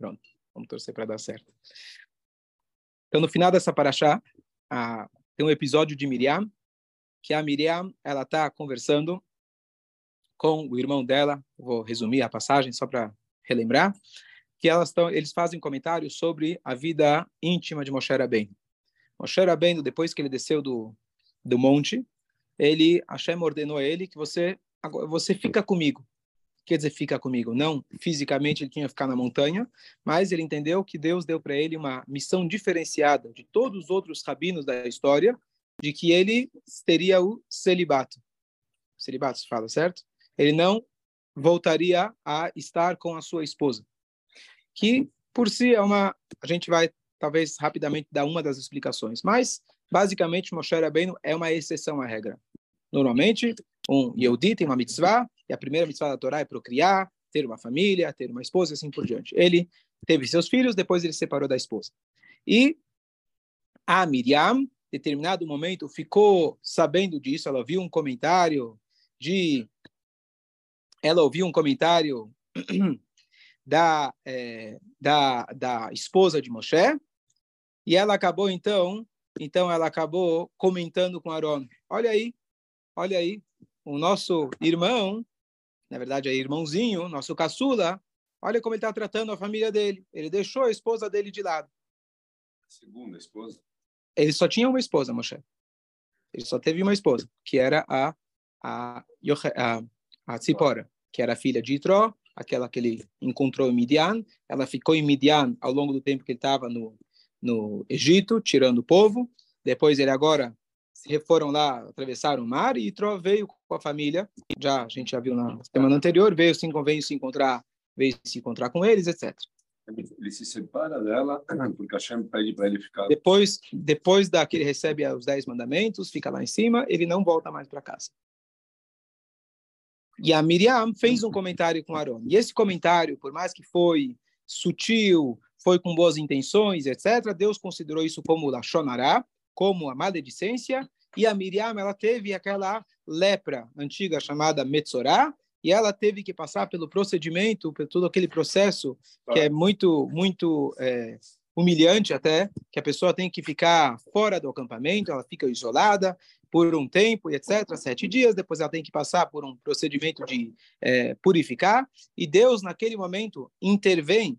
Pronto, vamos torcer para dar certo. Então, no final dessa paraxá, ah, tem um episódio de Miriam, que a Miriam ela está conversando com o irmão dela. Vou resumir a passagem só para relembrar que elas estão, eles fazem um comentário sobre a vida íntima de Moshe Rabbeinu. Moshe Rabbeinu, depois que ele desceu do, do monte, ele, Hashem ordenou a ele que você, você fica comigo. Quer dizer, fica comigo. Não fisicamente ele tinha que ficar na montanha, mas ele entendeu que Deus deu para ele uma missão diferenciada de todos os outros rabinos da história, de que ele teria o celibato. Celibato se fala, certo? Ele não voltaria a estar com a sua esposa que por si é uma a gente vai talvez rapidamente dar uma das explicações, mas basicamente Moshe Rabbeinu é uma exceção à regra. Normalmente, um Yehudi tem uma mitzvah, e a primeira mitzvah da Torá é procriar, ter uma família, ter uma esposa e assim por diante. Ele teve seus filhos, depois ele se separou da esposa. E a Miriam, determinado momento, ficou sabendo disso, ela viu um comentário de ela ouviu um comentário da, é, da, da esposa de Moshe, e ela acabou então, então ela acabou comentando com Aaron, olha aí, olha aí, o nosso irmão, na verdade é irmãozinho, nosso caçula, olha como ele está tratando a família dele, ele deixou a esposa dele de lado. segunda esposa? Ele só tinha uma esposa, Moshe. Ele só teve uma esposa, que era a a, a, a Tzipora, que era filha de Itró, aquela que ele encontrou em Midian. Ela ficou em Midian ao longo do tempo que ele estava no, no Egito, tirando o povo. Depois ele agora foram lá, atravessaram o mar e Tro veio com a família. Já a gente já viu na semana anterior, veio se, veio se encontrar, veio se encontrar com eles, etc. Ele se separa dela porque Hashem pede para ele ficar. Depois, depois da que ele recebe os dez mandamentos, fica lá em cima, ele não volta mais para casa. E a Miriam fez um comentário com Aaron. E esse comentário, por mais que foi sutil, foi com boas intenções, etc., Deus considerou isso como Lachonará, como a maledicência, e a Miriam, ela teve aquela lepra antiga chamada Metzorá, e ela teve que passar pelo procedimento, por todo aquele processo que é muito, muito é, humilhante até, que a pessoa tem que ficar fora do acampamento, ela fica isolada, por um tempo, etc., sete dias, depois ela tem que passar por um procedimento de é, purificar, e Deus, naquele momento, intervém,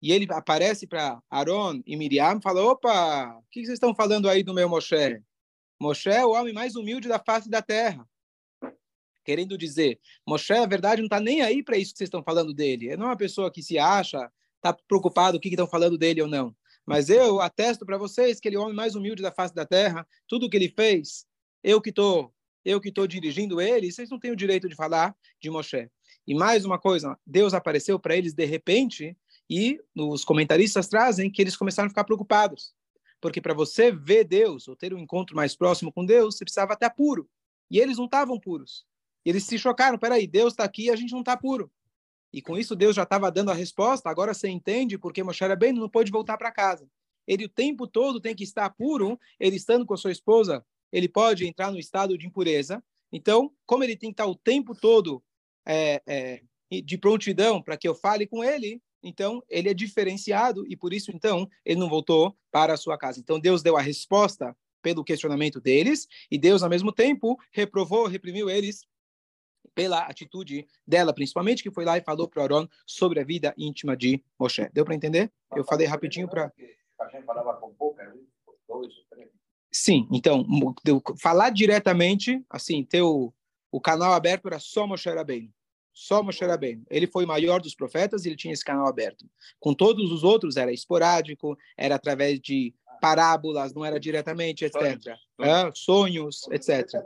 e ele aparece para Aaron e Miriam e fala, opa, o que vocês estão falando aí do meu Moshe? Moshe é o homem mais humilde da face da terra. Querendo dizer, Moshe, na verdade, não está nem aí para isso que vocês estão falando dele. Ele não é uma pessoa que se acha, está preocupado o que estão falando dele ou não. Mas eu atesto para vocês que ele é o homem mais humilde da face da terra. Tudo o que ele fez eu que estou eu que estou dirigindo ele, vocês não têm o direito de falar de Moshe. E mais uma coisa, Deus apareceu para eles de repente e os comentaristas trazem que eles começaram a ficar preocupados. Porque para você ver Deus ou ter um encontro mais próximo com Deus, você precisava estar puro. E eles não estavam puros. Eles se chocaram, peraí, Deus está aqui e a gente não está puro. E com isso Deus já estava dando a resposta, agora você entende porque Moshe bem não pôde voltar para casa. Ele o tempo todo tem que estar puro, ele estando com a sua esposa ele pode entrar no estado de impureza. Então, como ele tem que estar o tempo todo é, é, de prontidão para que eu fale com ele, então ele é diferenciado e por isso então ele não voltou para a sua casa. Então Deus deu a resposta pelo questionamento deles e Deus ao mesmo tempo reprovou, reprimiu eles pela atitude dela, principalmente que foi lá e falou para Aaron sobre a vida íntima de Moshe. Deu para entender? Eu falei rapidinho para Sim, então, falar diretamente, assim, ter o, o canal aberto era só Moshe Rabbeinu. Só Moshe Rabbeinu. Ele foi o maior dos profetas e ele tinha esse canal aberto. Com todos os outros era esporádico, era através de parábolas, não era diretamente, etc. É, sonhos, etc.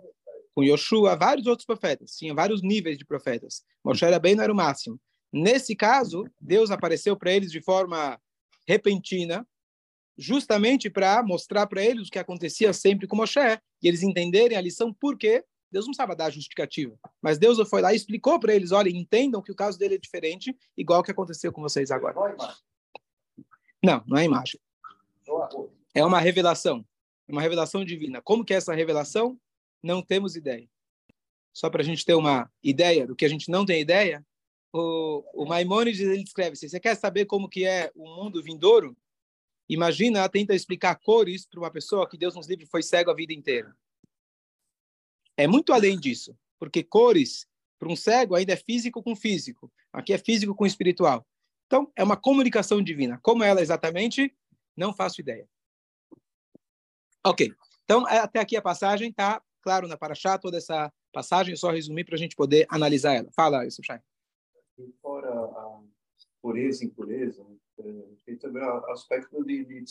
Com Yoshua, vários outros profetas. Tinha vários níveis de profetas. Moshe Rabbeinu era o máximo. Nesse caso, Deus apareceu para eles de forma repentina, justamente para mostrar para eles o que acontecia sempre com Moshe, e eles entenderem a lição por quê. Deus não precisava dar justificativa, mas Deus foi lá e explicou para eles, olha, entendam que o caso dele é diferente, igual o que aconteceu com vocês agora. Não, não é imagem. É uma revelação, uma revelação divina. Como que é essa revelação? Não temos ideia. Só para a gente ter uma ideia do que a gente não tem ideia, o, o Maimonides ele escreve: se você quer saber como que é o mundo vindouro, imagina, tenta explicar cores para uma pessoa que Deus nos livre foi cego a vida inteira. É muito além disso, porque cores para um cego ainda é físico com físico, aqui é físico com espiritual. Então, é uma comunicação divina. Como ela exatamente? Não faço ideia. Ok. Então, é, até aqui a passagem está claro na Paraxá, toda essa passagem, só resumir para a gente poder analisar ela. Fala, Yusuf Shai. Fora a pureza e impureza, tem também o aspecto de, de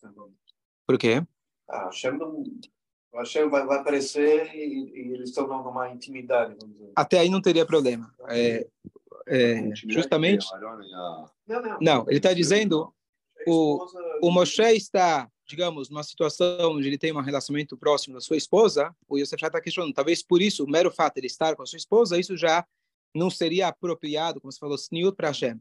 também. Por quê? Ah, Hashem, não, Hashem vai, vai aparecer e, e eles estão numa intimidade, vamos dizer. Até aí não teria problema. É, é, justamente... Não, não. Não, ele está dizendo o, o Moshe está, digamos, numa situação onde ele tem um relacionamento próximo da sua esposa, o Yosef já está questionando, talvez por isso, o mero fato de ele estar com a sua esposa, isso já não seria apropriado, como você falou, sniut para Hashem.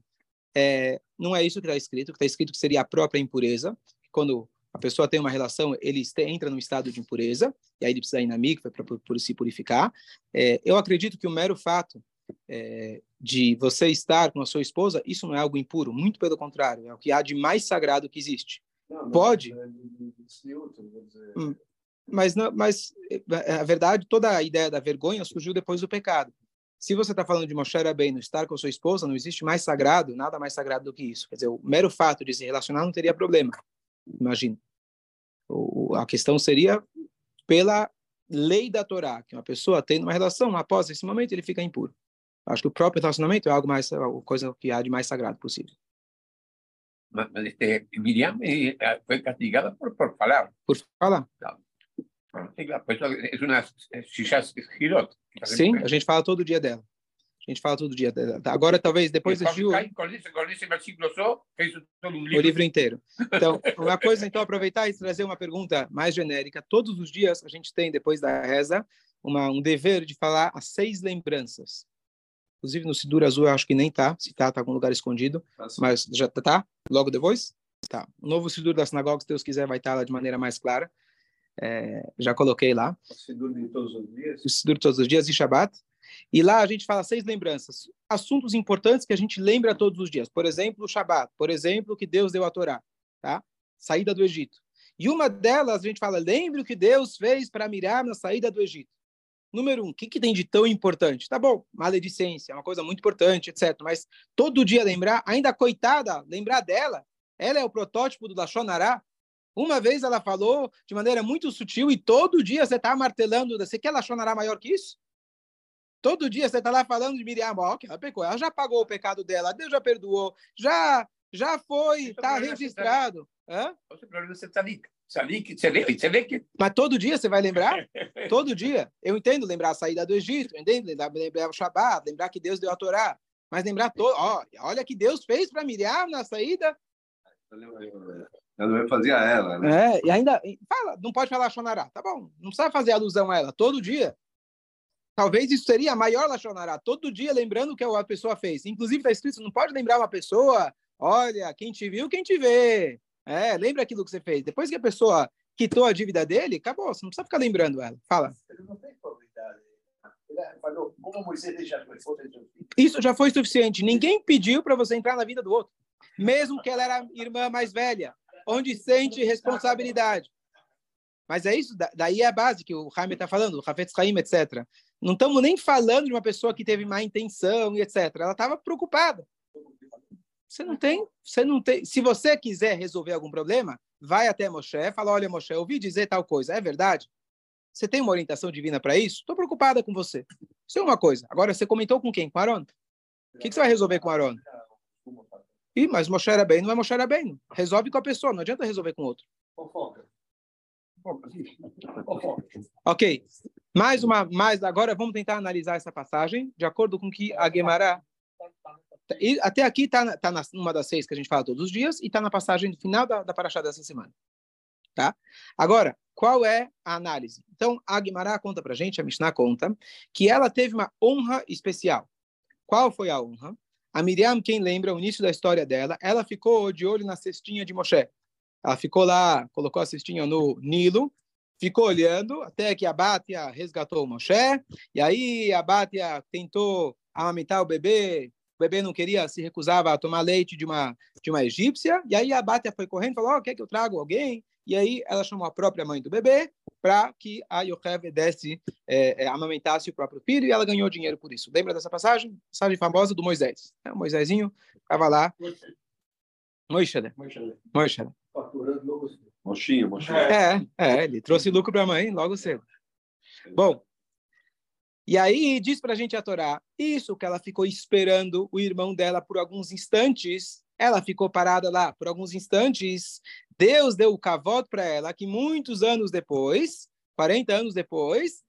É, não é isso que está escrito, que está escrito que seria a própria impureza, quando a pessoa tem uma relação, ele entra num estado de impureza, e aí ele precisa ir na mikveh para se purificar. É, eu acredito que o mero fato é, de você estar com a sua esposa, isso não é algo impuro, muito pelo contrário, é o que há de mais sagrado que existe. Não, Pode. É hum, mas, não, mas é, a verdade, toda a ideia da vergonha surgiu depois do pecado. Se você está falando de Moshe no estar com a sua esposa, não existe mais sagrado, nada mais sagrado do que isso. Quer dizer, o mero fato de se relacionar não teria problema. Imagina. O, a questão seria pela lei da Torá, que uma pessoa tem uma relação, após esse momento ele fica impuro. Acho que o próprio relacionamento é algo mais, a coisa que há de mais sagrado possível. Mas, mas este, Miriam eh, foi castigada por, por falar. Por falar. É uma girot. Sim, a gente fala todo dia dela. A gente fala todo dia. Agora, talvez, depois do Gil... O livro inteiro. Então, uma coisa, então, aproveitar e trazer uma pergunta mais genérica. Todos os dias a gente tem, depois da reza, uma, um dever de falar as seis lembranças Inclusive no Sidur Azul, eu acho que nem tá. Se tá, tá em algum lugar escondido. Tá mas já tá, tá? Logo depois? Tá. O novo Sidur da sinagoga, se Deus quiser, vai estar tá lá de maneira mais clara. É, já coloquei lá. O Sidur de todos os dias? O Sidur de todos os dias e Shabbat. E lá a gente fala seis lembranças. Assuntos importantes que a gente lembra todos os dias. Por exemplo, o Shabbat. Por exemplo, que Deus deu a Torá. Tá? Saída do Egito. E uma delas a gente fala, lembre o que Deus fez para mirar na saída do Egito. Número um, o que, que tem de tão importante? Tá bom, maledicência, é uma coisa muito importante, etc. Mas todo dia lembrar, ainda coitada, lembrar dela, ela é o protótipo do Lachonará. Uma vez ela falou de maneira muito sutil e todo dia você está martelando, você quer Lachonará maior que isso? Todo dia você está lá falando de Miriam, ó, que ela pecou, ela já pagou o pecado dela, Deus já perdoou, já já foi, está registrado. Hã? O problema você está ali você vê, que... Mas todo dia você vai lembrar? todo dia. Eu entendo lembrar a saída do Egito, entendo lembrar, lembrar o Shabat, lembrar que Deus deu a Torá. Mas lembrar todo, ó, olha que Deus fez para Miriam na saída. Ela vai fazer a ela, né? É, e ainda fala, não pode falar Shonará, tá bom? Não precisa fazer alusão a ela todo dia. Talvez isso seria a maior Lachonará, todo dia lembrando o que a pessoa fez. Inclusive está escrito, não pode lembrar uma pessoa, olha, quem te viu, quem te vê. É, lembra aquilo que você fez. Depois que a pessoa quitou a dívida dele, acabou. Você não precisa ficar lembrando ela. Fala. Ele não tem probabilidade. Ele falou, como Moisés já foi, Isso já foi suficiente. Ninguém pediu para você entrar na vida do outro. Mesmo que ela era irmã mais velha, onde sente responsabilidade. Mas é isso, daí é a base que o Jaime está falando, o Rafetz Haim, etc. Não estamos nem falando de uma pessoa que teve má intenção e etc. Ela estava preocupada. Você não tem, você não tem. Se você quiser resolver algum problema, vai até Moshe, fala: olha, Moshe, eu ouvi dizer tal coisa, é verdade? Você tem uma orientação divina para isso? Estou preocupada com você. Isso é uma coisa. Agora, você comentou com quem? Com Aaron? O que, que você vai resolver com Aaron? Ih, mas Moshe era bem, não é Moshe era bem. Resolve com a pessoa, não adianta resolver com outro. Ok. Mais uma, mais agora vamos tentar analisar essa passagem de acordo com que a Gemara até aqui está tá, tá numa das seis que a gente fala todos os dias e está na passagem final da, da Paraxá dessa semana. Tá? Agora, qual é a análise? Então, a Guimará conta para gente, a Mishnah conta, que ela teve uma honra especial. Qual foi a honra? A Miriam, quem lembra o início da história dela, ela ficou de olho na cestinha de Moshe. Ela ficou lá, colocou a cestinha no Nilo, ficou olhando até que a Bátia resgatou o Moshe, e aí a Bátia tentou amamentar o bebê bebê não queria, se recusava a tomar leite de uma, de uma egípcia, e aí a Bátia foi correndo e falou, oh, quer que eu trago alguém? E aí ela chamou a própria mãe do bebê para que a Yocheve desse, é, é, amamentasse o próprio filho, e ela ganhou dinheiro por isso. Lembra dessa passagem? Passagem famosa do Moisés. É, o Moisésinho estava lá. Moisés. Moisés. Mochinho, mochinho. É, é, ele trouxe lucro para a mãe logo cedo. Bom, e aí diz para a gente a Torá, isso que ela ficou esperando o irmão dela por alguns instantes, ela ficou parada lá por alguns instantes, Deus deu o cavoto para ela, que muitos anos depois, 40 anos depois,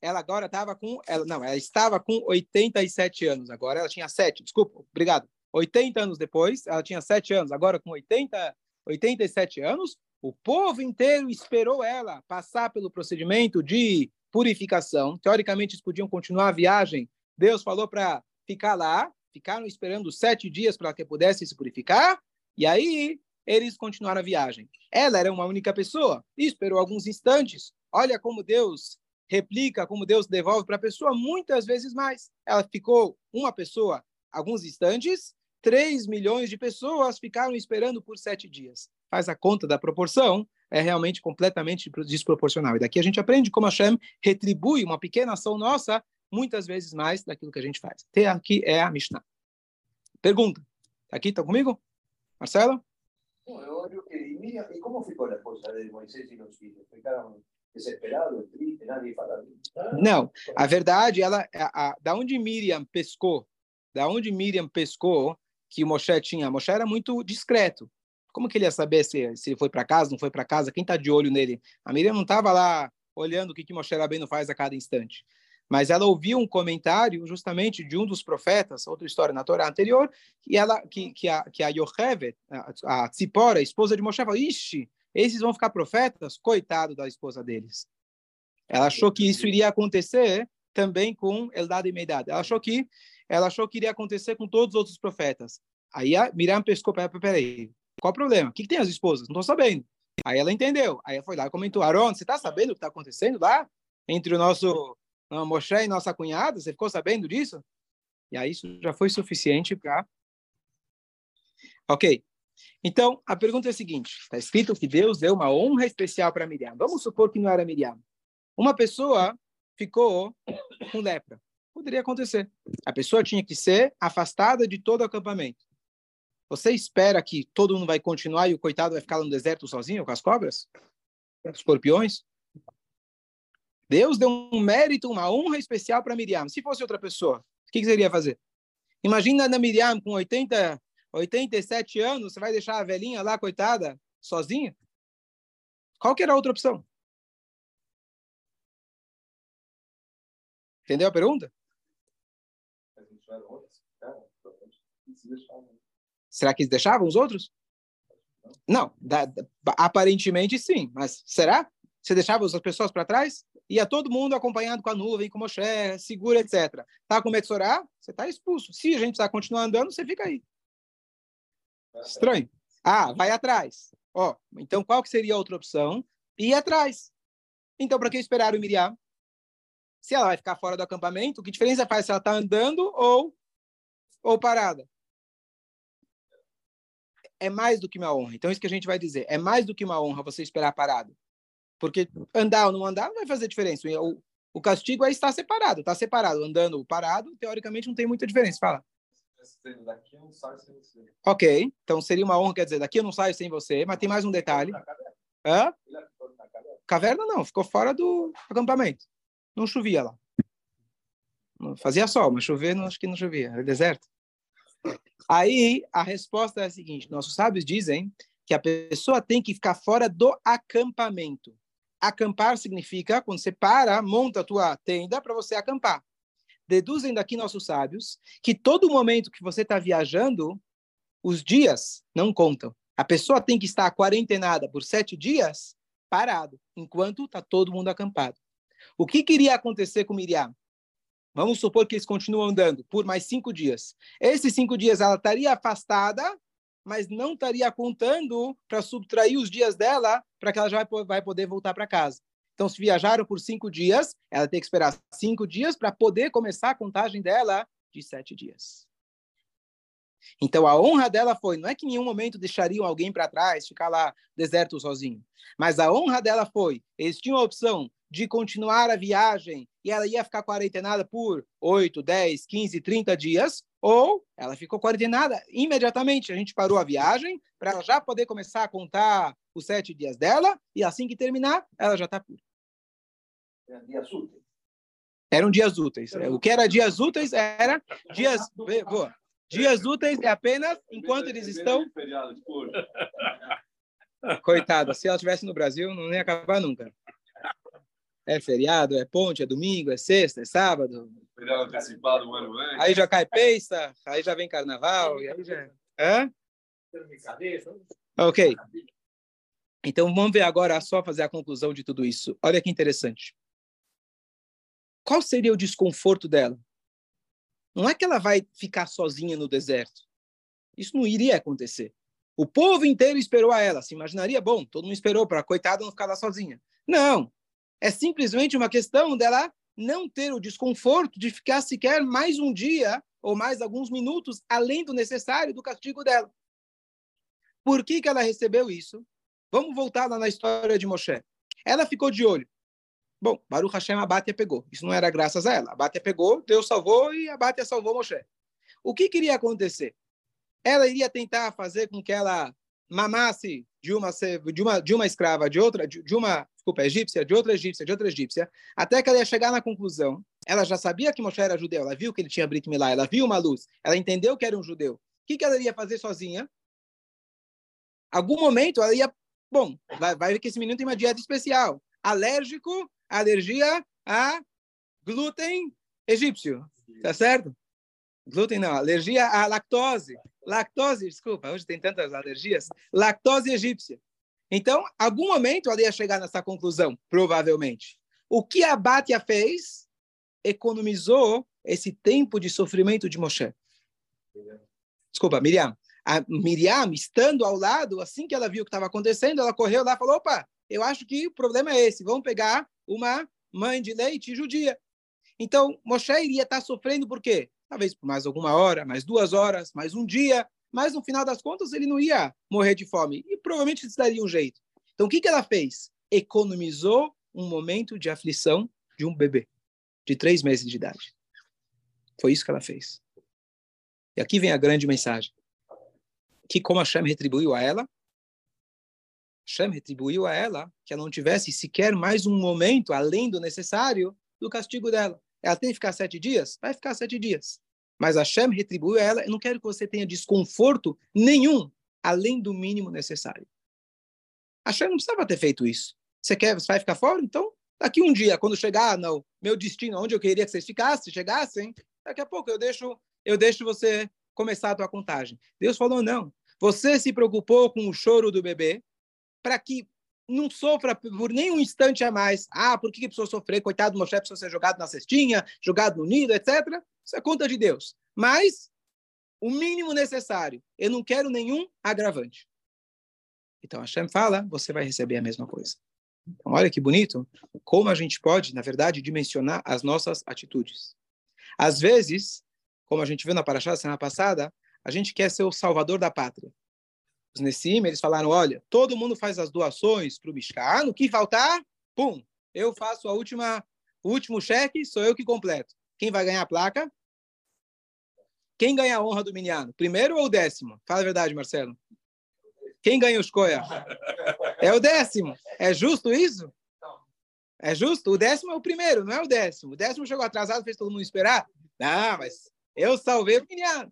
ela agora estava com, ela, não, ela estava com 87 anos, agora ela tinha 7, desculpa, obrigado, 80 anos depois, ela tinha 7 anos, agora com 80, 87 anos, o povo inteiro esperou ela passar pelo procedimento de purificação. Teoricamente, eles podiam continuar a viagem. Deus falou para ficar lá, ficaram esperando sete dias para que pudesse se purificar, e aí eles continuaram a viagem. Ela era uma única pessoa, e esperou alguns instantes. Olha como Deus replica, como Deus devolve para a pessoa muitas vezes mais. Ela ficou uma pessoa alguns instantes, 3 milhões de pessoas ficaram esperando por sete dias. Faz a conta da proporção, é realmente completamente desproporcional. E daqui a gente aprende como Hashem retribui uma pequena ação nossa muitas vezes mais daquilo que a gente faz. Até aqui é a Mishnah. Pergunta. Tá aqui, estão comigo? Marcelo? E como ficou a de Moisés e os filhos? Ficaram desesperados, tristes, nadie fala Não, a verdade, ela, a, a, da onde Miriam pescou, da onde Miriam pescou que o Moshe tinha, Moshe era muito discreto. Como que ele ia saber se, se ele foi para casa, não foi para casa? Quem está de olho nele? A Miriam não estava lá olhando o que, que Moshe Rabbeinu faz a cada instante. Mas ela ouviu um comentário justamente de um dos profetas, outra história na Torá anterior, que, ela, que, que a, que a Yocheve, a, a Tzipora, a esposa de Moshe, falou, ixi, esses vão ficar profetas? Coitado da esposa deles. Ela achou que isso iria acontecer também com Eldad e Meidad. Ela achou que ela achou que iria acontecer com todos os outros profetas. Aí a Miriam pescou, peraí, qual o problema? O que, que tem as esposas? Não estou sabendo. Aí ela entendeu. Aí ela foi lá e comentou: Aaron, você está sabendo o que está acontecendo lá? Entre o nosso uh, Moshe e nossa cunhada? Você ficou sabendo disso? E aí isso já foi suficiente para. Ok. Então, a pergunta é a seguinte: está escrito que Deus deu uma honra especial para Miriam. Vamos supor que não era Miriam. Uma pessoa ficou com lepra. Poderia acontecer. A pessoa tinha que ser afastada de todo o acampamento. Você espera que todo mundo vai continuar e o coitado vai ficar lá no deserto sozinho com as cobras? Os escorpiões? Deus deu um mérito, uma honra especial para Miriam. Se fosse outra pessoa, o que, que você iria fazer? Imagina a Miriam com 80, 87 anos, você vai deixar a velhinha lá, coitada, sozinha? Qual que era a outra opção? Entendeu a pergunta? Será que eles deixavam os outros? Não, da, da, aparentemente sim, mas será? Você deixava as pessoas para trás? Ia todo mundo acompanhado com a nuvem, com o Moshe, segura, etc. Tá com medo de orar? Você está expulso. Se a gente está continuar andando, você fica aí. Estranho. Ah, vai atrás. Ó, então qual que seria a outra opção? Ir atrás. Então, para que esperar o Miriam? Se ela vai ficar fora do acampamento, que diferença faz se ela está andando ou, ou parada? É mais do que uma honra. Então, isso que a gente vai dizer. É mais do que uma honra você esperar parado. Porque andar ou não andar não vai fazer diferença. O, o castigo é estar separado. Está separado. Andando ou parado, teoricamente, não tem muita diferença. Fala. Ok. Então, seria uma honra, quer dizer, daqui eu não saio sem você. Mas tem mais um detalhe. Hã? Caverna não. Ficou fora do acampamento. Não chovia lá. Fazia sol, mas chover, não, acho que não chovia. Era deserto. Aí a resposta é a seguinte: nossos sábios dizem que a pessoa tem que ficar fora do acampamento. Acampar significa quando você para, monta a tua tenda para você acampar. Deduzem daqui nossos sábios que todo momento que você está viajando, os dias não contam. A pessoa tem que estar quarentenada por sete dias parado, enquanto está todo mundo acampado. O que queria acontecer com Miriam? Vamos supor que eles continuam andando por mais cinco dias. Esses cinco dias ela estaria afastada, mas não estaria contando para subtrair os dias dela para que ela já vai poder voltar para casa. Então, se viajaram por cinco dias, ela tem que esperar cinco dias para poder começar a contagem dela de sete dias. Então a honra dela foi, não é que em nenhum momento deixariam alguém para trás, ficar lá deserto sozinho, mas a honra dela foi, eles tinham a opção de continuar a viagem e ela ia ficar quarentenada por 8, 10, 15, 30 dias, ou ela ficou quarentenada imediatamente. A gente parou a viagem para ela já poder começar a contar os sete dias dela e assim que terminar, ela já está pura. Eram dias úteis. O que era dias úteis era dias. Boa. Dias úteis é apenas enquanto eles estão. Coitada, se ela estivesse no Brasil, não ia acabar nunca. É feriado, é ponte, é domingo, é sexta, é sábado. Feriado antecipado um ano antes. Aí já cai peça, aí já vem carnaval, e aí já. Hã? Ok. Então vamos ver agora só fazer a conclusão de tudo isso. Olha que interessante. Qual seria o desconforto dela? Não é que ela vai ficar sozinha no deserto. Isso não iria acontecer. O povo inteiro esperou a ela. Se imaginaria, bom, todo mundo esperou para a coitada não ficar lá sozinha. Não. É simplesmente uma questão dela não ter o desconforto de ficar sequer mais um dia ou mais alguns minutos além do necessário do castigo dela. Por que, que ela recebeu isso? Vamos voltar lá na história de Moshe. Ela ficou de olho. Bom, Baruch Hashem, a Bátia pegou. Isso não era graças a ela. A Bátia pegou, Deus salvou e a Bátia salvou Moshe. O que queria acontecer? Ela iria tentar fazer com que ela mamasse de uma, de uma, de uma escrava, de outra, de, de uma, desculpa, egípcia, de outra egípcia, de outra egípcia, até que ela ia chegar na conclusão. Ela já sabia que Moshe era judeu, ela viu que ele tinha Brit Milá, ela viu uma luz, ela entendeu que era um judeu. O que, que ela iria fazer sozinha? Algum momento ela ia, bom, vai, vai ver que esse menino tem uma dieta especial. Alérgico alergia a glúten egípcio, tá certo? Glúten não, alergia à lactose. Lactose, desculpa, hoje tem tantas alergias. Lactose egípcia. Então, algum momento ela ia chegar nessa conclusão, provavelmente. O que a Batia fez? Economizou esse tempo de sofrimento de Moshe. Desculpa, Miriam. A Miriam, estando ao lado, assim que ela viu o que estava acontecendo, ela correu lá e falou: opa, eu acho que o problema é esse. Vamos pegar uma mãe de leite judia. Então, Moshe iria estar sofrendo por quê? Talvez por mais alguma hora, mais duas horas, mais um dia, mas no final das contas ele não ia morrer de fome e provavelmente se daria um jeito. Então, o que, que ela fez? Economizou um momento de aflição de um bebê de três meses de idade. Foi isso que ela fez. E aqui vem a grande mensagem. Que como Hashem retribuiu a ela, Hashem retribuiu a ela que ela não tivesse sequer mais um momento além do necessário do castigo dela. Ela tem que ficar sete dias? Vai ficar sete dias. Mas Hashem retribuiu a ela, eu não quero que você tenha desconforto nenhum além do mínimo necessário. Hashem não precisava ter feito isso. Você quer, você vai ficar fora? Então, daqui um dia, quando chegar no meu destino, onde eu queria que vocês ficassem, chegassem, daqui a pouco eu deixo, eu deixo você começar a tua contagem. Deus falou, não. Você se preocupou com o choro do bebê, para que não sofra por nenhum instante a mais. Ah, por que, que precisou sofrer? Coitado do Moshe, precisou ser jogado na cestinha, jogado no nido, etc. Isso é conta de Deus. Mas o mínimo necessário. Eu não quero nenhum agravante. Então Hashem fala, você vai receber a mesma coisa. Então, olha que bonito como a gente pode, na verdade, dimensionar as nossas atitudes. Às vezes, como a gente viu na Paraxá semana passada, a gente quer ser o salvador da pátria os Nessim, eles falaram, olha, todo mundo faz as doações para o Mishkan, no que faltar, pum, eu faço a última, o último cheque, sou eu que completo. Quem vai ganhar a placa? Quem ganha a honra do Miniano? Primeiro ou décimo? Fala a verdade, Marcelo. Quem ganha o escolha? É o décimo. É justo isso? É justo? O décimo é o primeiro, não é o décimo. O décimo chegou atrasado, fez todo mundo esperar. Não, mas eu salvei o Miniano.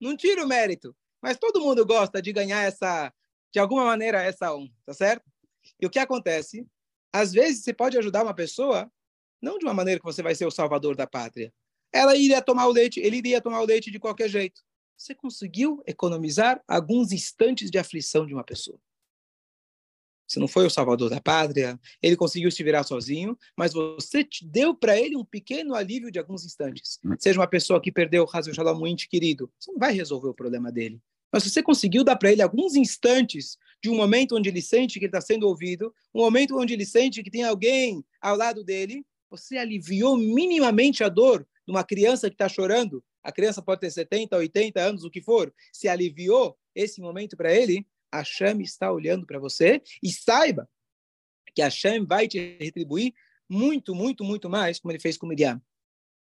Não tira o mérito. Mas todo mundo gosta de ganhar essa, de alguma maneira, essa honra, tá certo? E o que acontece? Às vezes você pode ajudar uma pessoa, não de uma maneira que você vai ser o salvador da pátria. Ela iria tomar o leite, ele iria tomar o leite de qualquer jeito. Você conseguiu economizar alguns instantes de aflição de uma pessoa. Você não foi o salvador da pátria, ele conseguiu se virar sozinho, mas você deu para ele um pequeno alívio de alguns instantes. Hum. Seja uma pessoa que perdeu o Hazel Shalom muito querido, você não vai resolver o problema dele. Mas você conseguiu dar para ele alguns instantes de um momento onde ele sente que ele está sendo ouvido, um momento onde ele sente que tem alguém ao lado dele, você aliviou minimamente a dor de uma criança que está chorando a criança pode ter 70, 80 anos, o que for, se aliviou esse momento para ele, Hashem está olhando para você e saiba que Hashem vai te retribuir muito, muito, muito mais, como ele fez com Miriam.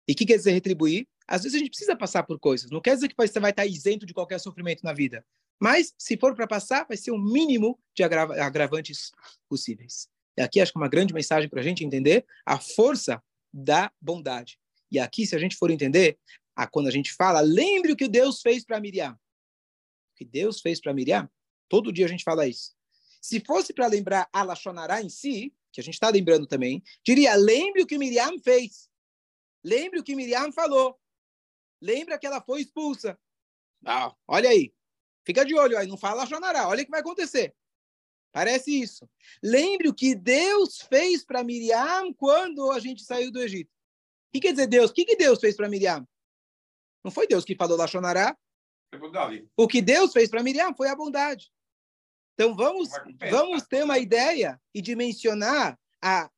E o que quer dizer retribuir? Às vezes a gente precisa passar por coisas. Não quer dizer que você vai estar isento de qualquer sofrimento na vida. Mas, se for para passar, vai ser o mínimo de agravantes possíveis. E aqui acho que é uma grande mensagem para a gente entender a força da bondade. E aqui, se a gente for entender, a, quando a gente fala, lembre o que Deus fez para Miriam. O que Deus fez para Miriam, todo dia a gente fala isso. Se fosse para lembrar a Lachonará em si, que a gente está lembrando também, diria, lembre o que Miriam fez. Lembre o que Miriam falou. Lembra que ela foi expulsa. Ah, olha aí. Fica de olho aí, não fala Lachonará. Olha o que vai acontecer. Parece isso. Lembre o que Deus fez para Miriam quando a gente saiu do Egito. O que quer dizer Deus? O que, que Deus fez para Miriam? Não foi Deus que falou Lachonará. O que Deus fez para Miriam foi a bondade. Então vamos, vamos ter uma ideia e dimensionar a,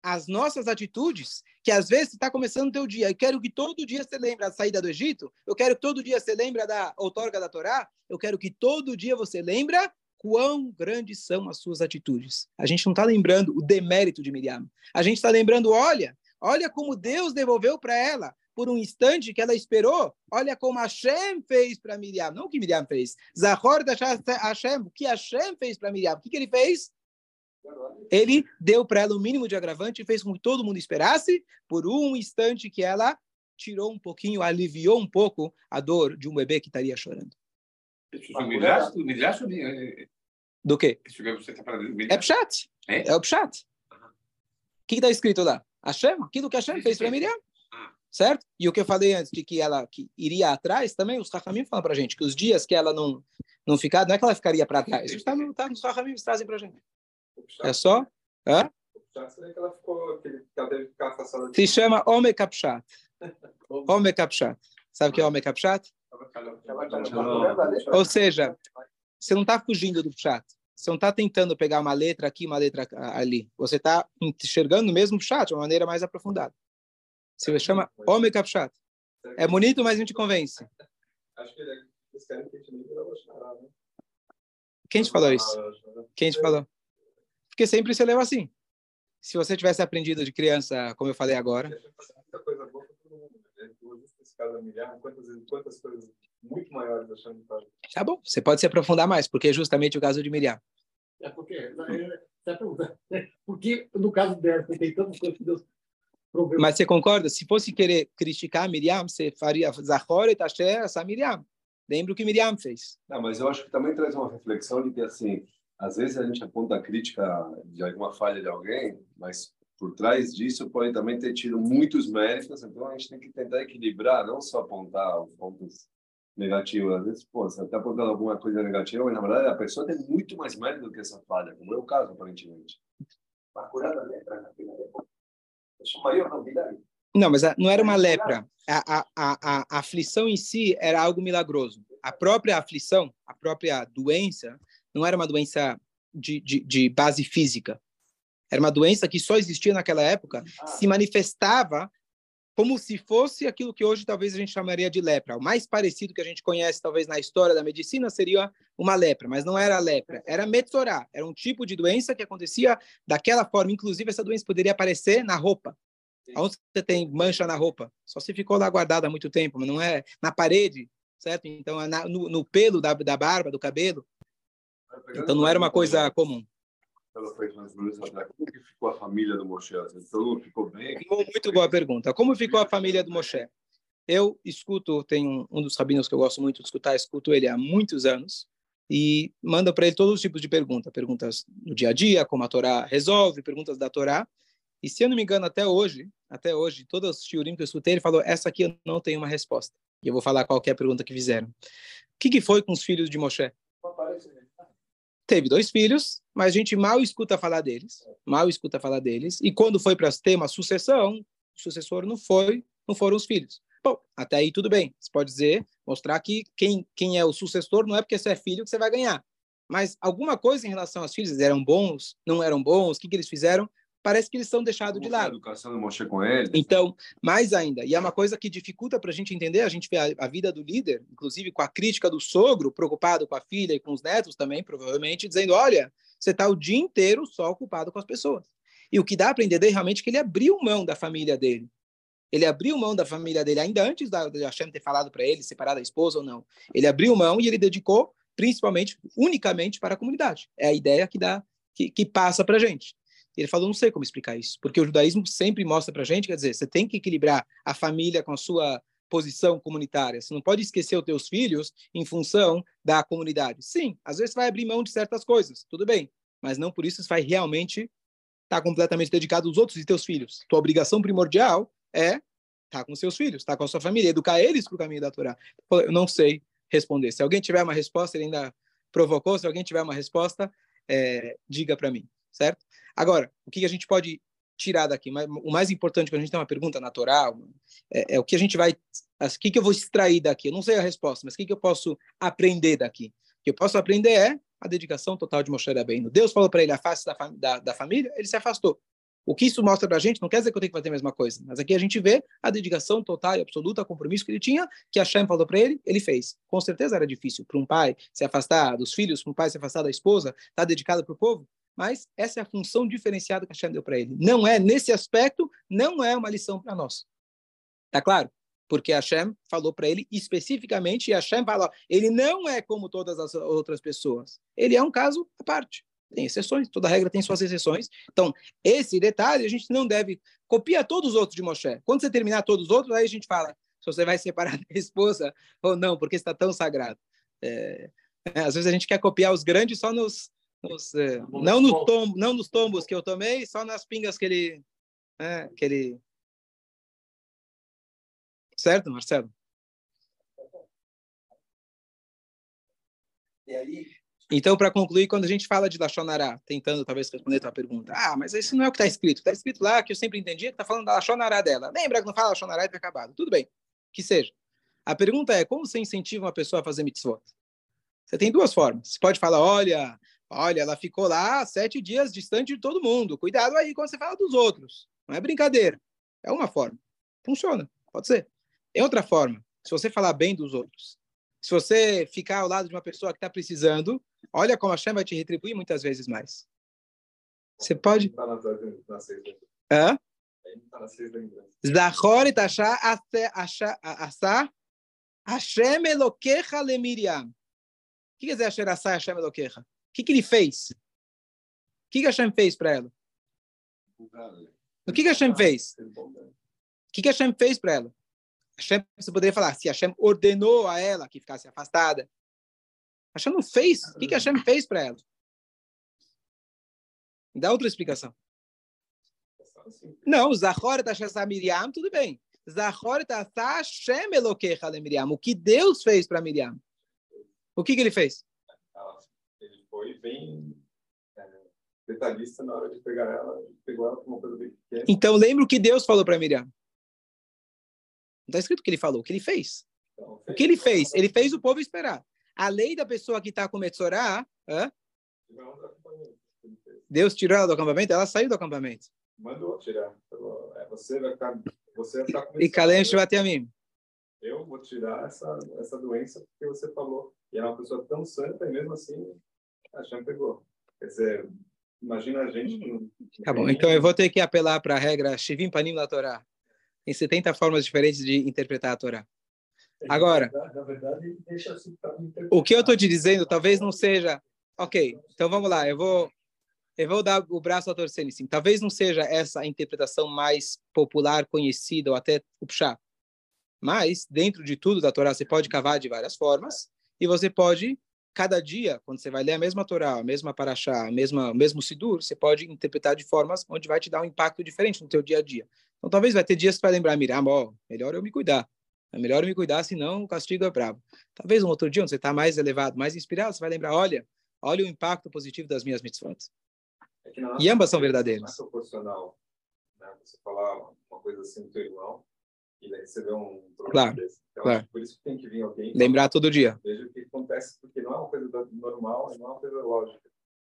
as nossas atitudes, que às vezes está começando o teu dia. Eu quero que todo dia você lembre da saída do Egito. Eu quero que todo dia você lembre da outorga da Torá. Eu quero que todo dia você lembre quão grandes são as suas atitudes. A gente não está lembrando o demérito de Miriam. A gente está lembrando, olha, olha como Deus devolveu para ela por um instante que ela esperou. Olha como Hashem fez para Miriam. Não o que Miriam fez. Zahor da Hashem. O que Hashem fez para Miriam. O que, que ele fez? Ele deu para ela o mínimo de agravante e fez com que todo mundo esperasse por um instante que ela tirou um pouquinho, aliviou um pouco a dor de um bebê que estaria chorando. Do quê? É Pshat. É, é o Pshat. O que está escrito lá? Hashem, aquilo que Hashem fez para Miriam. Ah. Certo? E o que eu falei antes de que ela que iria atrás, também os Rahamim falam para gente que os dias que ela não não ficar, não é que ela ficaria para trás. Está tá nos Rahamim trazem para gente. É só? Hã? Se chama Ome Kapshat. Ome Kapshat. Sabe o que é Ome Kapshat? Ou seja, você não está fugindo do chat. Você não está tentando pegar uma letra aqui, uma letra ali. Você está enxergando mesmo o chat de uma maneira mais aprofundada. Se chama Homem Capchat. É bonito, mas não te convence. Acho que eles querem que a gente né? Quem te falou isso? Quem te falou? Porque sempre você leva assim. Se você tivesse aprendido de criança, como eu falei agora. Muita coisa boa para todo mundo. Né? Quantas coisas muito maiores achando que Tá bom, você pode se aprofundar mais, porque é justamente o caso de Miriam. É porque, é, é, porque no caso dela, tem tantas coisas que Deus proveu. Mas você concorda? Se fosse querer criticar Miriam, você faria Zahor e Tasher, essa Miriam. Lembra o que Miriam fez. Não, mas eu acho que também traz uma reflexão de que, assim, às vezes a gente aponta a crítica de alguma falha de alguém, mas por trás disso pode também ter tido muitos méritos, então a gente tem que tentar equilibrar, não só apontar os pontos negativo. Às vezes, pô, você está apontando alguma coisa negativa, mas na verdade a pessoa tem muito mais mérito do que essa falha, como é o caso, aparentemente. Não, mas não era uma lepra. A, a, a, a aflição em si era algo milagroso. A própria aflição, a própria doença, não era uma doença de, de, de base física. Era uma doença que só existia naquela época, ah. se manifestava como se fosse aquilo que hoje talvez a gente chamaria de lepra. O mais parecido que a gente conhece, talvez, na história da medicina seria uma lepra, mas não era lepra, era metzorá, era um tipo de doença que acontecia daquela forma. Inclusive, essa doença poderia aparecer na roupa. Onde você tem mancha na roupa? Só se ficou lá guardada há muito tempo, mas não é na parede, certo? Então, é na, no, no, pelo da, da barba, do cabelo. Então, não era uma coisa comum ela foi transbordada. Como que ficou a família do Moshe? Então, ficou bem? Muito boa pergunta. Como ficou a família do Moshe? Eu escuto, tem um, um dos rabinos que eu gosto muito de escutar, escuto ele há muitos anos e manda para ele todos os tipos de perguntas, perguntas do dia a dia, como a Torá resolve, perguntas da Torá. E se eu não me engano, até hoje, até hoje, todos os shiurim que eu escutei, ele falou, essa aqui eu não tenho uma resposta. E eu vou falar qualquer pergunta que fizeram. O que, que foi com os filhos de Moshe? Teve dois filhos, mas a gente mal escuta falar deles, mal escuta falar deles. E quando foi para ter uma sucessão, o sucessor não foi, não foram os filhos. Bom, até aí tudo bem. Você pode dizer, mostrar que quem, quem é o sucessor não é porque você é filho que você vai ganhar. Mas alguma coisa em relação aos filhos, eram bons, não eram bons, o que, que eles fizeram? Parece que eles são deixados de lado. educação Moshe com ele? Então, mais ainda, e é uma coisa que dificulta para a gente entender, a gente vê a, a vida do líder, inclusive com a crítica do sogro, preocupado com a filha e com os netos também, provavelmente, dizendo: olha, você está o dia inteiro só ocupado com as pessoas. E o que dá para entender realmente é que ele abriu mão da família dele. Ele abriu mão da família dele ainda antes da, de Hashem ter falado para ele separar da esposa ou não. Ele abriu mão e ele dedicou principalmente, unicamente para a comunidade. É a ideia que dá, que, que passa para a gente. Ele falou, não sei como explicar isso, porque o judaísmo sempre mostra para gente, quer dizer, você tem que equilibrar a família com a sua posição comunitária. Você não pode esquecer os teus filhos em função da comunidade. Sim, às vezes vai abrir mão de certas coisas, tudo bem, mas não por isso você vai realmente estar tá completamente dedicado aos outros e teus filhos. Tua obrigação primordial é estar tá com seus filhos, estar tá com a sua família, educar eles para o caminho da Torá. Eu não sei responder. Se alguém tiver uma resposta, ele ainda provocou, se alguém tiver uma resposta, é, diga para mim, certo? Agora, o que a gente pode tirar daqui? O mais importante, quando a gente tem uma pergunta natural, é, é o que a gente vai. O que, que eu vou extrair daqui? Eu não sei a resposta, mas o que, que eu posso aprender daqui? O que eu posso aprender é a dedicação total de Moshe Rabbeinu. Deus falou para ele, afaste da, fam da, da, família, ele se afastou. O que isso mostra para a gente, não quer dizer que eu tenho que fazer a mesma coisa, mas aqui a gente vê a dedicação total e absoluta, compromisso que ele tinha, que Hashem falou para ele, ele fez. Com certeza era difícil para um pai se afastar dos filhos, para um pai se afastar da esposa, estar tá dedicado para o povo, mas essa é a função diferenciada que a Hashem deu para ele. Não é, nesse aspecto, não é uma lição para nós. Tá claro? Porque Hashem falou para ele especificamente, e Hashem falou, ele não é como todas as outras pessoas. Ele é um caso à parte. Tem exceções, toda regra tem suas exceções. Então, esse detalhe a gente não deve copiar todos os outros de Moshe. Quando você terminar todos os outros, aí a gente fala se você vai separar da esposa ou não, porque está tão sagrado. É, é, às vezes a gente quer copiar os grandes só nos, nos, é, não, no tom, não nos tombos que eu tomei, só nas pingas que ele, é, que ele... Certo, Marcelo? Então, para concluir, quando a gente fala de Lachonará, tentando talvez responder a tua pergunta, ah, mas isso não é o que está escrito. Está escrito lá que eu sempre entendi que está falando da Lachonará dela. Lembra que não fala Lachonará e está acabado. Tudo bem, que seja. A pergunta é, como você incentiva uma pessoa a fazer mitzvot? Você tem duas formas. Você pode falar, olha, olha, ela ficou lá sete dias distante de todo mundo. Cuidado aí quando você fala dos outros. Não é brincadeira. É uma forma. Funciona, pode ser. Tem outra forma. Se você falar bem dos outros, se você ficar ao lado de uma pessoa que está precisando, olha como a Hashem vai te retribuir muitas vezes mais. Você pode. Hã? Zachor et asa Hashem Elokecha le Miriam. O que quer dizer Asher asa Hashem Elokecha? Que, que ele fez? O que, que Hashem fez para ela? O que, que Hashem fez? O que, que Hashem fez para ela? Hashem, você poderia falar, se Hashem ordenou a ela que ficasse afastada. Hashem não fez. O que, que Hashem fez para ela? Dá outra explicação. Não, Zahor Tashasa Miriam, tudo bem. Zahor le Miriam. O que Deus fez para Miriam? O que, que ele fez? Foi bem é, detalhista na hora de pegar ela. Pegou ela como uma coisa bem pequena. Então, lembra o que Deus falou para Miriam? Não está escrito o que ele falou, o que ele fez. Então, O que ele fez? Ele fez o povo esperar. A lei da pessoa que está com Metzorá, hã? Deus tirou ela do acampamento, ela saiu do acampamento. Mandou tirar. Falou, é, você vai ficar, você vai ficar com E Kalem. Eu vou tirar essa, essa doença porque você falou. E é uma pessoa tão santa e mesmo assim a Shem pegou. Quer dizer, imagina a gente... que- Tá bom, então eu vou ter que apelar para a regra Shivim Panim na Torá. Tem 70 formas diferentes de interpretar a Torá. Agora, Na verdade, deixa assim o que eu estou te dizendo talvez não seja. Ok, então vamos lá, eu vou, eu vou dar o braço a torcer nisso. Talvez não seja essa a interpretação mais popular, conhecida, ou até o Pshá. Mas, dentro de tudo da Torá, você pode cavar de várias formas, e você pode, cada dia, quando você vai ler a mesma Torá, a mesma Paraxá, a mesma, o mesmo Sidur, você pode interpretar de formas onde vai te dar um impacto diferente no teu dia a dia. Então, talvez vai ter dias que vai lembrar, Miriam, ó, melhor eu me cuidar. É melhor eu me cuidar, senão o castigo é bravo. Talvez um outro dia, onde você está mais elevado, mais inspirado, você vai lembrar, olha, olha o impacto positivo das minhas mitzvot. É E ambas são verdadeiras. É proporcional. Né? Você falar uma coisa assim do teu irmão e vê um problema Claro, desse. Então, claro. Por isso que tem que vir alguém Lembrar todo dia. veja o que acontece, porque não é uma coisa normal, não é uma coisa lógica.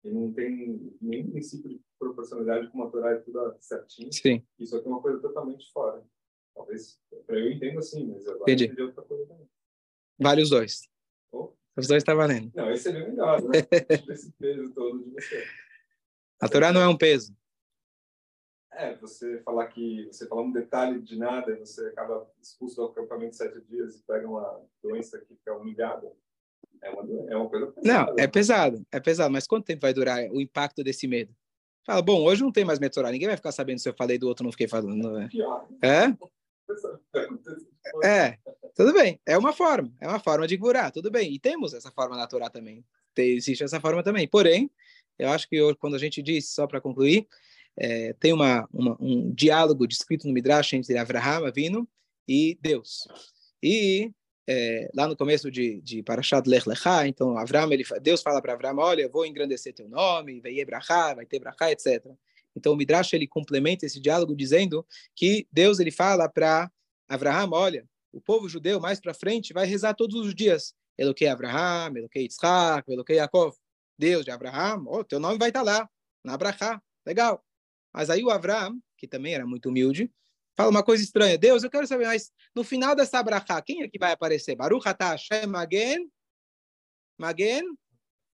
E não tem nem princípio de proporcionalidade como a Torá é tudo certinho. Sim, Isso aqui é uma coisa totalmente fora. Talvez, eu entendo assim, mas Entendi. eu entendi outra coisa também. vale os dois. Oh. Os dois tá valendo. Não, esse seria melhor, né? Esse peso todo de você. A Torá não é um peso. É, você falar que você falar um detalhe de nada e você acaba expulso do acampamento sete dias e pega uma doença que fica humilhada. É uma, é uma coisa Não, pesada. é pesado, é pesado. Mas quanto tempo vai durar o impacto desse medo? Fala, bom, hoje não tem mais medo Torá. Ninguém vai ficar sabendo se eu falei do outro ou não fiquei falando. né? pior. É? É. É, tudo bem. É uma forma, é uma forma de curar, tudo bem. E temos essa forma na Torá também. Existe essa forma também. Porém, eu acho que quando a gente diz, só para concluir, é, tem uma, uma- um diálogo descrito no Midrash entre Avraham, Avino, e Deus. E é, lá no começo de, de Parashat Lech Lecha, então Avraham, ele, Deus fala para Avraham, olha, vou engrandecer teu nome, vai ter brachá, vai ter brachá, etc. Então o Midrash ele complementa esse diálogo dizendo que Deus ele fala para Avraham, olha, o povo judeu mais para frente vai rezar todos os dias. Eloquei Avraham, Eloquei Yitzhak, Eloquei Yaakov. Deus de Avraham, oh, teu nome vai estar lá, na Abrahá. Legal. Mas aí o Avraham, que também era muito humilde, fala uma coisa estranha. Deus, eu quero saber, mas no final dessa Abrahá, quem é que vai aparecer? Baruch atah Hashem Magen, Magen,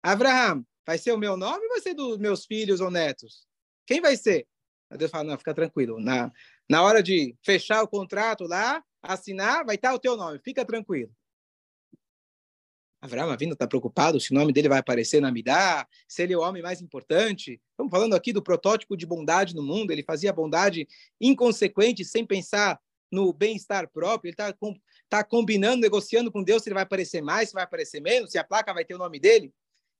Avraham. Vai ser o meu nome ou vai ser dos meus filhos ou netos? Quem vai ser? Aí Deus fala, não, fica tranquilo. Na, na hora de fechar o contrato lá, assinar, vai estar o teu nome, fica tranquilo. Avraham Avinu está preocupado se o nome dele vai aparecer na Midá, se ele é o homem mais importante. Estamos falando aqui do protótipo de bondade no mundo, ele fazia bondade inconsequente, sem pensar no bem-estar próprio, ele está com, tá combinando, negociando com Deus se ele vai aparecer mais, se vai aparecer menos, se a placa vai ter o nome dele.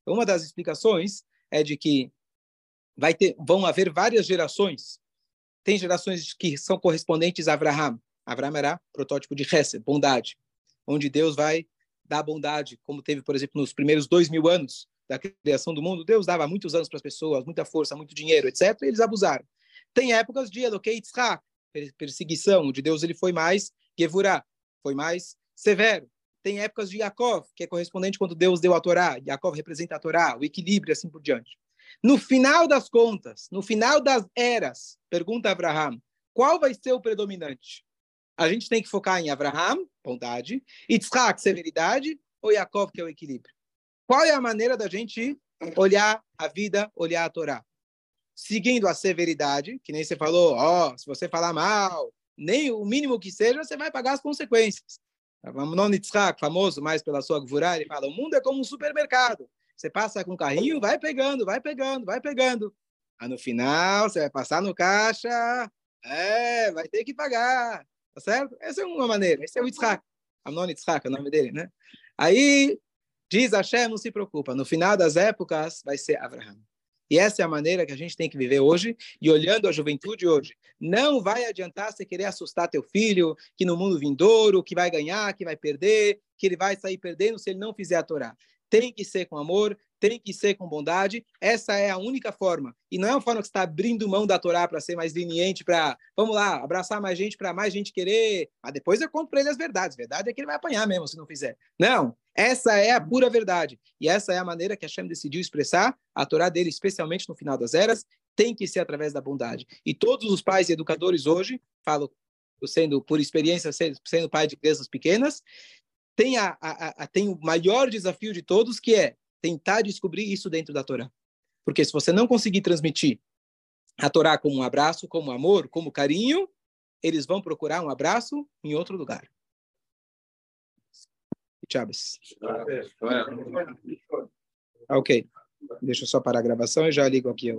Uma das explicações é de que vai ter, vão haver várias gerações. Tem gerações que são correspondentes a Abraham. Abraham era protótipo de Hesed, bondade, onde Deus vai dar bondade, como teve, por exemplo, nos primeiros dois mil anos da criação do mundo. Deus dava muitos anos para as pessoas, muita força, muito dinheiro, etc. E eles abusaram. Tem épocas de Elokei perseguição, onde Deus ele foi mais Gevurah, foi mais severo. Tem épocas de Yaakov, que é correspondente quando Deus deu a Torá. Yaakov representa a Torá, o equilíbrio, assim por diante. No final das contas, no final das eras, pergunta Abraham, qual vai ser o predominante? A gente tem que focar em Abraham, bondade, Yitzhak, severidade, ou Yaakov, que é o equilíbrio? Qual é a maneira da gente olhar a vida, olhar a Torá? Seguindo a severidade, que nem você falou, ó, se você falar mal, nem o mínimo que seja, você vai pagar as consequências. Amnon Yitzhak, famoso mais pela sua gvurá, ele fala, o mundo é como um supermercado. Você passa com o carrinho, vai pegando, vai pegando, vai pegando. Aí no final, você vai passar no caixa, é, vai ter que pagar, tá certo? Essa é uma maneira, esse é o Yitzhak. Amnon Yitzhak é o nome dele, né? Aí, diz Hashem, não se preocupa, no final das épocas vai ser Abraham. E essa é a maneira que a gente tem que viver hoje, e olhando a juventude hoje. Não vai adiantar você querer assustar teu filho, que no mundo vindouro, que vai ganhar, que vai perder, que ele vai sair perdendo se ele não fizer a Torá. Tem que ser com amor, tem que ser com bondade. Essa é a única forma. E não é uma forma que você está abrindo mão da Torá para ser mais leniente, para, vamos lá, abraçar mais gente, para mais gente querer. Mas depois eu conto para ele as verdades. Verdade é que ele vai apanhar mesmo se não fizer. Não, essa é a pura verdade. E essa é a maneira que Hashem decidiu expressar a Torá dele, especialmente no final das eras, tem que ser através da bondade. E todos os pais e educadores hoje, falo sendo por experiência, sendo, pai de crianças pequenas, tem, a, a, a, tem o maior desafio de todos, que é tentar descobrir isso dentro da Torá. Porque se você não conseguir transmitir a Torá como um abraço, como amor, como carinho, eles vão procurar um abraço em outro lugar. Chaves. Ok. Deixa eu só parar a gravação e já ligo aqui.